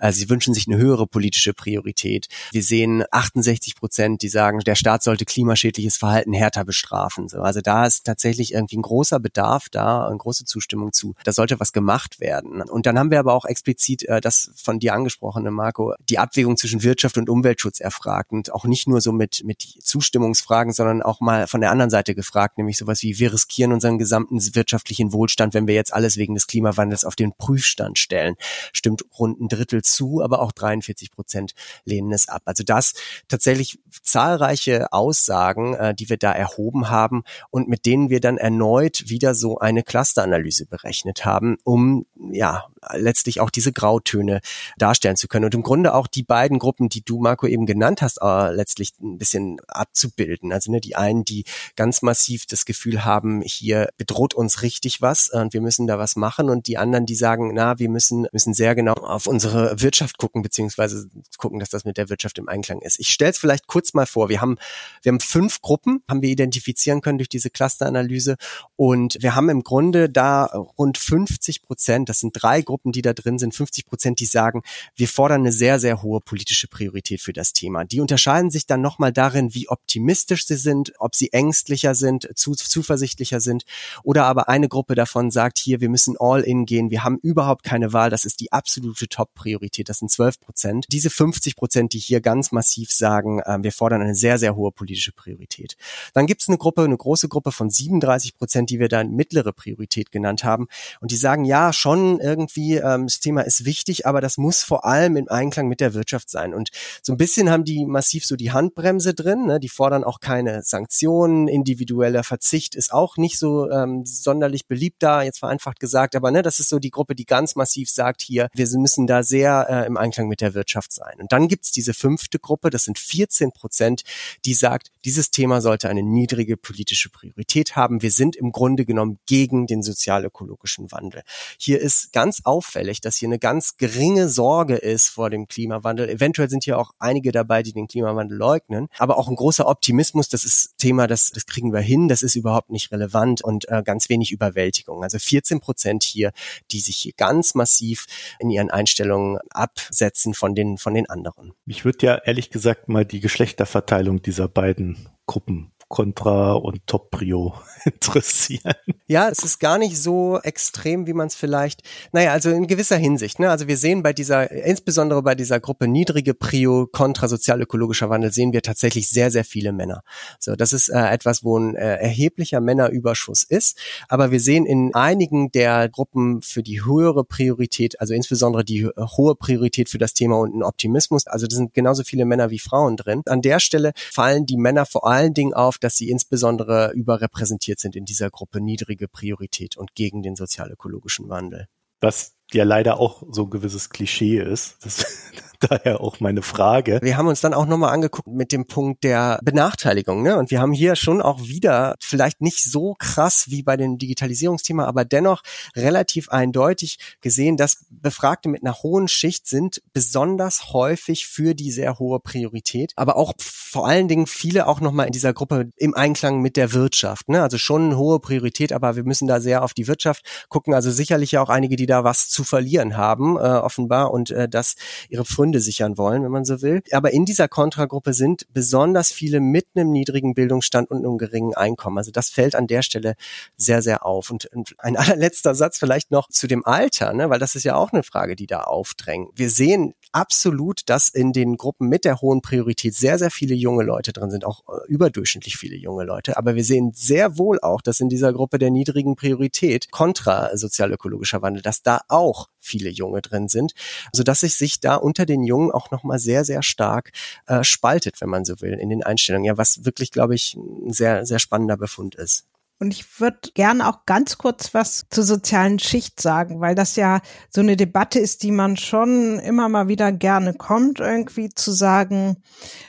äh, sie wünschen sich eine höhere politische Priorität. Wir sehen 68 Prozent, die sagen, der Staat sollte klimaschädliches Verhalten härter bestrafen. So, also da ist tatsächlich irgendwie ein großer Bedarf da, eine große Zustimmung zu. Da sollte was gemacht werden. Und dann haben wir aber auch explizit äh, das von dir angesprochene, Marco, die Abwägung zwischen Wirtschaft und Umweltschutz erfragt und auch nicht nur so mit, mit Zustimmungsfragen, sondern auch mal von der anderen Seite gefragt, nämlich sowas wie, wir riskieren unseren gesamten wirtschaftlichen Wohlstand, wenn wir jetzt alles wegen des Klimawandels auf den Prüf Prüfstand stellen. Stimmt rund ein Drittel zu, aber auch 43 Prozent lehnen es ab. Also das tatsächlich zahlreiche Aussagen, äh, die wir da erhoben haben und mit denen wir dann erneut wieder so eine Clusteranalyse berechnet haben, um ja letztlich auch diese Grautöne darstellen zu können und im Grunde auch die beiden Gruppen, die du Marco eben genannt hast, äh, letztlich ein bisschen abzubilden. Also ne, die einen, die ganz massiv das Gefühl haben, hier bedroht uns richtig was und wir müssen da was machen und die anderen, die sagen, na, wir müssen müssen sehr genau auf unsere Wirtschaft gucken beziehungsweise gucken, dass das mit der Wirtschaft im Einklang ist. Ich stelle es vielleicht kurz mal vor. Wir haben wir haben fünf Gruppen, haben wir identifizieren können durch diese Clusteranalyse und wir haben im Grunde da rund 50 Prozent, das sind drei Gruppen, die da drin sind, 50 Prozent, die sagen, wir fordern eine sehr, sehr hohe politische Priorität für das Thema. Die unterscheiden sich dann nochmal darin, wie optimistisch sie sind, ob sie ängstlicher sind, zu, zuversichtlicher sind oder aber eine Gruppe davon sagt, hier, wir müssen all in gehen, wir haben überhaupt keine Wahl, das ist die absolute Top-Priorität, das sind 12 Prozent. Diese 50 Prozent, die hier ganz massiv sagen, äh, wir fordern eine sehr, sehr hohe politische Priorität. Dann gibt es eine Gruppe, eine große Gruppe von 37 Prozent, die wir dann mittlere Priorität genannt haben und die sagen, ja, schon irgendwie, ähm, das Thema ist wichtig, aber das muss vor allem im Einklang mit der Wirtschaft sein. Und so ein bisschen haben die massiv so die Handbremse drin, ne? die fordern auch keine Sanktionen, individueller Verzicht ist auch nicht so ähm, sonderlich beliebt da, jetzt vereinfacht gesagt, aber ne, das ist so die Gruppe, die ganz massiv sagt hier, wir müssen da sehr äh, im Einklang mit der Wirtschaft sein. Und dann gibt's diese fünfte Gruppe, das sind 14 Prozent, die sagt, dieses Thema sollte eine niedrige politische Priorität haben. Wir sind im Grunde genommen gegen den sozial-ökologischen Wandel. Hier ist ganz auffällig, dass hier eine ganz geringe Sorge ist vor dem Klimawandel. Eventuell sind hier auch einige dabei, die den Klimawandel leugnen, aber auch ein großer Optimismus, das ist Thema, das, das kriegen wir hin, das ist überhaupt nicht relevant und äh, ganz wenig Überwältigung. Also 14 Prozent hier, die sich hier ganz massiv in ihren Einstellungen absetzen von den, von den anderen. Mich würde ja ehrlich gesagt mal die Geschlechterverteilung dieser beiden Gruppen Contra und Top Prio interessieren. Ja, es ist gar nicht so extrem, wie man es vielleicht, naja, also in gewisser Hinsicht. Ne? Also wir sehen bei dieser, insbesondere bei dieser Gruppe niedrige Prio Contra sozial-ökologischer Wandel, sehen wir tatsächlich sehr, sehr viele Männer. So, das ist äh, etwas, wo ein äh, erheblicher Männerüberschuss ist. Aber wir sehen in einigen der Gruppen für die höhere Priorität, also insbesondere die hohe Priorität für das Thema und ein Optimismus, also das sind genauso viele Männer wie Frauen drin. An der Stelle fallen die Männer vor allen Dingen auf, dass sie insbesondere überrepräsentiert sind in dieser Gruppe niedrige Priorität und gegen den sozial-ökologischen Wandel. Was ja leider auch so ein gewisses Klischee ist. Das, daher auch meine Frage. Wir haben uns dann auch nochmal angeguckt mit dem Punkt der Benachteiligung. Ne? Und wir haben hier schon auch wieder, vielleicht nicht so krass wie bei dem Digitalisierungsthema, aber dennoch relativ eindeutig gesehen, dass Befragte mit einer hohen Schicht sind besonders häufig für die sehr hohe Priorität, aber auch vor allen Dingen viele auch nochmal in dieser Gruppe im Einklang mit der Wirtschaft. Ne? Also schon eine hohe Priorität, aber wir müssen da sehr auf die Wirtschaft gucken. Also sicherlich auch einige, die da was zu verlieren haben, äh, offenbar, und äh, das ihre Pfründe sichern wollen, wenn man so will. Aber in dieser Kontragruppe sind besonders viele mit einem niedrigen Bildungsstand und einem geringen Einkommen. Also das fällt an der Stelle sehr, sehr auf. Und ein allerletzter Satz vielleicht noch zu dem Alter, ne? weil das ist ja auch eine Frage, die da aufdrängt. Wir sehen absolut, dass in den Gruppen mit der hohen Priorität sehr, sehr viele junge Leute drin sind, auch äh, überdurchschnittlich viele junge Leute. Aber wir sehen sehr wohl auch, dass in dieser Gruppe der niedrigen Priorität kontra sozialökologischer Wandel, dass da auch auch viele Junge drin sind, so dass es sich da unter den Jungen auch noch mal sehr sehr stark äh, spaltet, wenn man so will, in den Einstellungen. Ja, was wirklich, glaube ich, ein sehr sehr spannender Befund ist. Und ich würde gerne auch ganz kurz was zur sozialen Schicht sagen, weil das ja so eine Debatte ist, die man schon immer mal wieder gerne kommt, irgendwie zu sagen,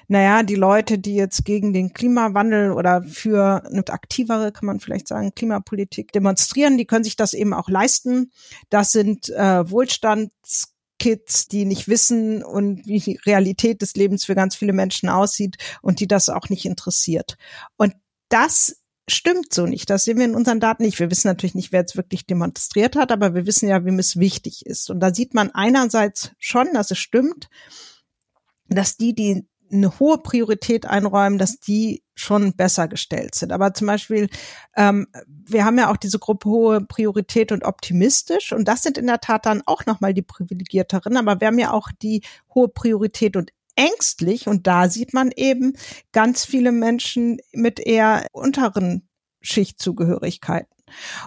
naja, die Leute, die jetzt gegen den Klimawandel oder für eine aktivere, kann man vielleicht sagen, Klimapolitik demonstrieren, die können sich das eben auch leisten. Das sind äh, Wohlstands Kids, die nicht wissen und wie die Realität des Lebens für ganz viele Menschen aussieht und die das auch nicht interessiert. Und das stimmt so nicht. Das sehen wir in unseren Daten nicht. Wir wissen natürlich nicht, wer jetzt wirklich demonstriert hat, aber wir wissen ja, wem es wichtig ist. Und da sieht man einerseits schon, dass es stimmt, dass die, die eine hohe Priorität einräumen, dass die schon besser gestellt sind. Aber zum Beispiel, ähm, wir haben ja auch diese Gruppe hohe Priorität und optimistisch und das sind in der Tat dann auch nochmal die privilegierteren. Aber wir haben ja auch die hohe Priorität und ängstlich und da sieht man eben ganz viele Menschen mit eher unteren Schichtzugehörigkeiten.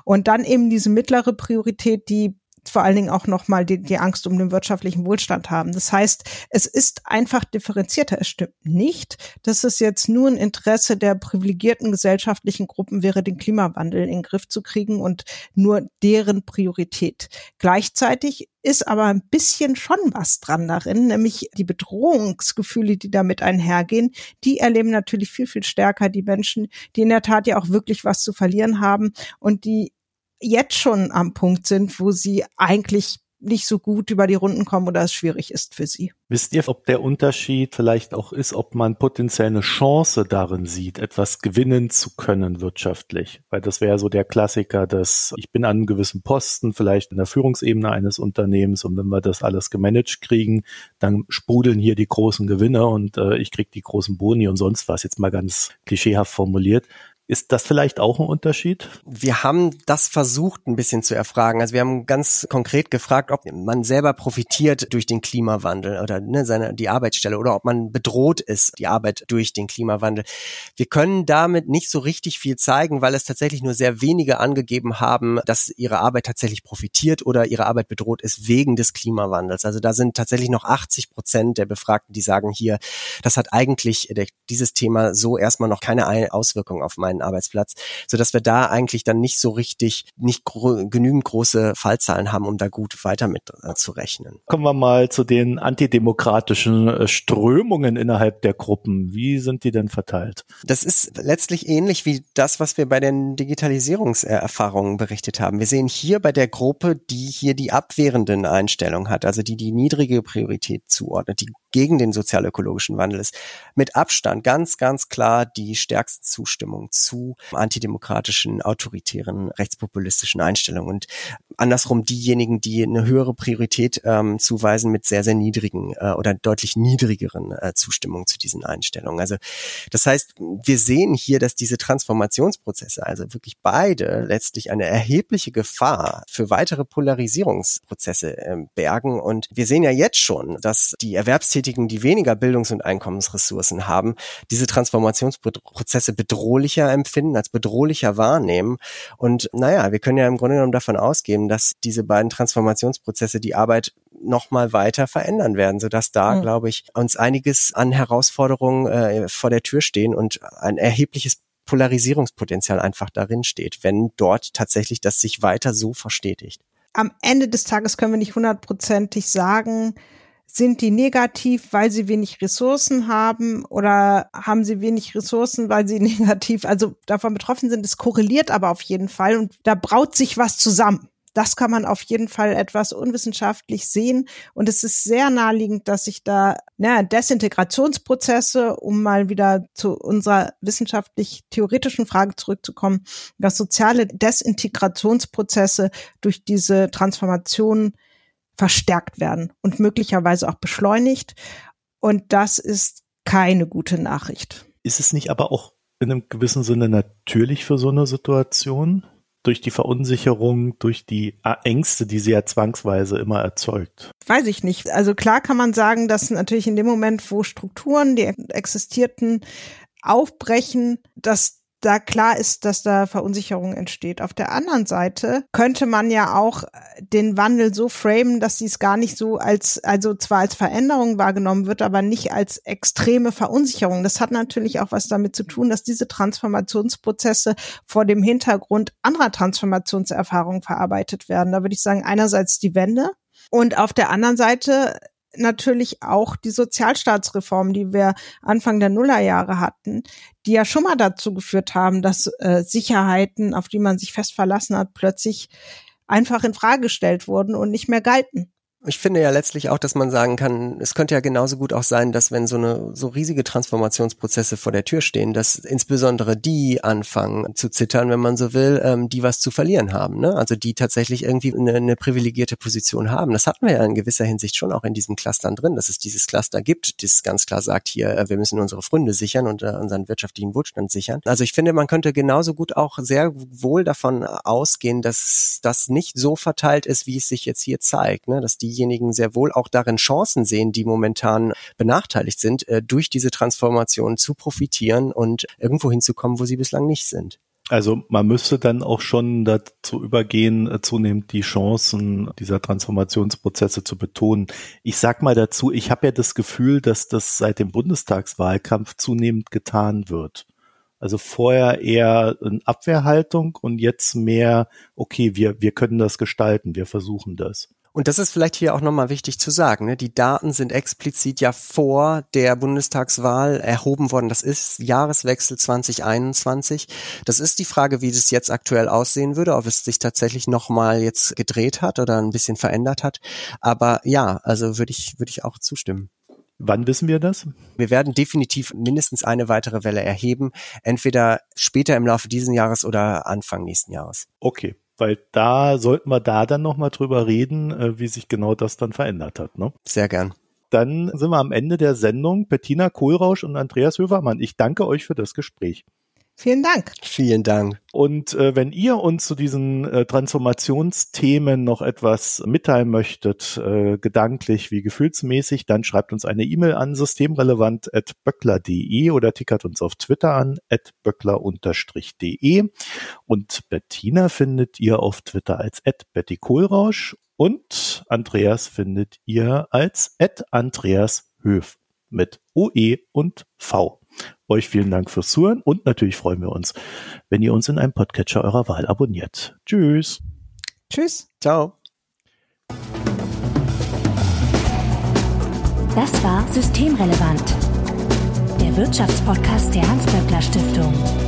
Und dann eben diese mittlere Priorität, die vor allen Dingen auch nochmal die, die Angst um den wirtschaftlichen Wohlstand haben. Das heißt, es ist einfach differenzierter. Es stimmt nicht, dass es jetzt nur ein Interesse der privilegierten gesellschaftlichen Gruppen wäre, den Klimawandel in den Griff zu kriegen und nur deren Priorität. Gleichzeitig ist aber ein bisschen schon was dran darin, nämlich die Bedrohungsgefühle, die damit einhergehen, die erleben natürlich viel, viel stärker die Menschen, die in der Tat ja auch wirklich was zu verlieren haben und die jetzt schon am Punkt sind, wo sie eigentlich nicht so gut über die Runden kommen oder es schwierig ist für sie. Wisst ihr, ob der Unterschied vielleicht auch ist, ob man potenziell eine Chance darin sieht, etwas gewinnen zu können wirtschaftlich? Weil das wäre so der Klassiker, dass ich bin an einem gewissen Posten, vielleicht in der Führungsebene eines Unternehmens und wenn wir das alles gemanagt kriegen, dann sprudeln hier die großen Gewinne und äh, ich krieg die großen Boni und sonst was, jetzt mal ganz klischeehaft formuliert. Ist das vielleicht auch ein Unterschied? Wir haben das versucht ein bisschen zu erfragen. Also wir haben ganz konkret gefragt, ob man selber profitiert durch den Klimawandel oder ne, seine, die Arbeitsstelle oder ob man bedroht ist, die Arbeit durch den Klimawandel. Wir können damit nicht so richtig viel zeigen, weil es tatsächlich nur sehr wenige angegeben haben, dass ihre Arbeit tatsächlich profitiert oder ihre Arbeit bedroht ist wegen des Klimawandels. Also da sind tatsächlich noch 80 Prozent der Befragten, die sagen hier, das hat eigentlich dieses Thema so erstmal noch keine Auswirkung auf meinen einen Arbeitsplatz, so dass wir da eigentlich dann nicht so richtig, nicht gro genügend große Fallzahlen haben, um da gut weiter mit äh, zu rechnen. Kommen wir mal zu den antidemokratischen äh, Strömungen innerhalb der Gruppen. Wie sind die denn verteilt? Das ist letztlich ähnlich wie das, was wir bei den Digitalisierungserfahrungen berichtet haben. Wir sehen hier bei der Gruppe, die hier die abwehrenden Einstellungen hat, also die die niedrige Priorität zuordnet, die gegen den sozialökologischen Wandel ist, mit Abstand ganz, ganz klar die stärkste Zustimmung zu antidemokratischen, autoritären, rechtspopulistischen Einstellungen. Und andersrum diejenigen, die eine höhere Priorität ähm, zuweisen mit sehr, sehr niedrigen äh, oder deutlich niedrigeren äh, Zustimmung zu diesen Einstellungen. Also das heißt, wir sehen hier, dass diese Transformationsprozesse, also wirklich beide letztlich eine erhebliche Gefahr für weitere Polarisierungsprozesse äh, bergen. Und wir sehen ja jetzt schon, dass die Berufstätigen, die weniger Bildungs- und Einkommensressourcen haben, diese Transformationsprozesse bedrohlicher empfinden, als bedrohlicher wahrnehmen. Und naja, wir können ja im Grunde genommen davon ausgehen, dass diese beiden Transformationsprozesse die Arbeit noch mal weiter verändern werden, sodass da, mhm. glaube ich, uns einiges an Herausforderungen äh, vor der Tür stehen und ein erhebliches Polarisierungspotenzial einfach darin steht, wenn dort tatsächlich das sich weiter so verstetigt. Am Ende des Tages können wir nicht hundertprozentig sagen, sind die negativ, weil sie wenig Ressourcen haben oder haben sie wenig Ressourcen, weil sie negativ, also davon betroffen sind? Es korreliert aber auf jeden Fall und da braut sich was zusammen. Das kann man auf jeden Fall etwas unwissenschaftlich sehen. Und es ist sehr naheliegend, dass sich da na, Desintegrationsprozesse, um mal wieder zu unserer wissenschaftlich-theoretischen Frage zurückzukommen, dass soziale Desintegrationsprozesse durch diese Transformation verstärkt werden und möglicherweise auch beschleunigt. Und das ist keine gute Nachricht. Ist es nicht aber auch in einem gewissen Sinne natürlich für so eine Situation? Durch die Verunsicherung, durch die Ängste, die sie ja zwangsweise immer erzeugt? Weiß ich nicht. Also klar kann man sagen, dass natürlich in dem Moment, wo Strukturen, die existierten, aufbrechen, dass da klar ist, dass da Verunsicherung entsteht. Auf der anderen Seite könnte man ja auch den Wandel so framen, dass sie es gar nicht so als, also zwar als Veränderung wahrgenommen wird, aber nicht als extreme Verunsicherung. Das hat natürlich auch was damit zu tun, dass diese Transformationsprozesse vor dem Hintergrund anderer Transformationserfahrungen verarbeitet werden. Da würde ich sagen, einerseits die Wende und auf der anderen Seite natürlich auch die Sozialstaatsreform, die wir Anfang der Nullerjahre hatten, die ja schon mal dazu geführt haben, dass äh, Sicherheiten, auf die man sich fest verlassen hat, plötzlich einfach in Frage gestellt wurden und nicht mehr galten. Ich finde ja letztlich auch, dass man sagen kann, es könnte ja genauso gut auch sein, dass wenn so eine so riesige Transformationsprozesse vor der Tür stehen, dass insbesondere die anfangen zu zittern, wenn man so will, ähm, die was zu verlieren haben. Ne? Also die tatsächlich irgendwie eine, eine privilegierte Position haben. Das hatten wir ja in gewisser Hinsicht schon auch in diesen Clustern drin, dass es dieses Cluster gibt, das ganz klar sagt, hier, äh, wir müssen unsere Freunde sichern und äh, unseren wirtschaftlichen Wohlstand sichern. Also ich finde, man könnte genauso gut auch sehr wohl davon ausgehen, dass das nicht so verteilt ist, wie es sich jetzt hier zeigt, ne? dass die diejenigen sehr wohl auch darin Chancen sehen, die momentan benachteiligt sind, äh, durch diese Transformation zu profitieren und irgendwo hinzukommen, wo sie bislang nicht sind. Also man müsste dann auch schon dazu übergehen, äh, zunehmend die Chancen dieser Transformationsprozesse zu betonen. Ich sag mal dazu, ich habe ja das Gefühl, dass das seit dem Bundestagswahlkampf zunehmend getan wird. Also vorher eher in Abwehrhaltung und jetzt mehr, okay, wir, wir können das gestalten, wir versuchen das. Und das ist vielleicht hier auch nochmal wichtig zu sagen. Ne? Die Daten sind explizit ja vor der Bundestagswahl erhoben worden. Das ist Jahreswechsel 2021. Das ist die Frage, wie das jetzt aktuell aussehen würde, ob es sich tatsächlich nochmal jetzt gedreht hat oder ein bisschen verändert hat. Aber ja, also würde ich, würde ich auch zustimmen. Wann wissen wir das? Wir werden definitiv mindestens eine weitere Welle erheben, entweder später im Laufe dieses Jahres oder Anfang nächsten Jahres. Okay, weil da sollten wir da dann nochmal drüber reden, äh, wie sich genau das dann verändert hat. Ne? Sehr gern. Dann sind wir am Ende der Sendung. Bettina Kohlrausch und Andreas Hövermann, ich danke euch für das Gespräch. Vielen Dank. Vielen Dank. Und äh, wenn ihr uns zu diesen äh, Transformationsthemen noch etwas mitteilen möchtet, äh, gedanklich wie gefühlsmäßig, dann schreibt uns eine E-Mail an systemrelevant.böckler.de oder tickert uns auf Twitter an böckler-de. Und Bettina findet ihr auf Twitter als Betty Kohlrausch und Andreas findet ihr als Andreas Höf mit OE und V. Euch vielen Dank fürs Zuhören und natürlich freuen wir uns, wenn ihr uns in einem Podcatcher eurer Wahl abonniert. Tschüss. Tschüss. Ciao. Das war Systemrelevant, der Wirtschaftspodcast der Hans-Böckler Stiftung.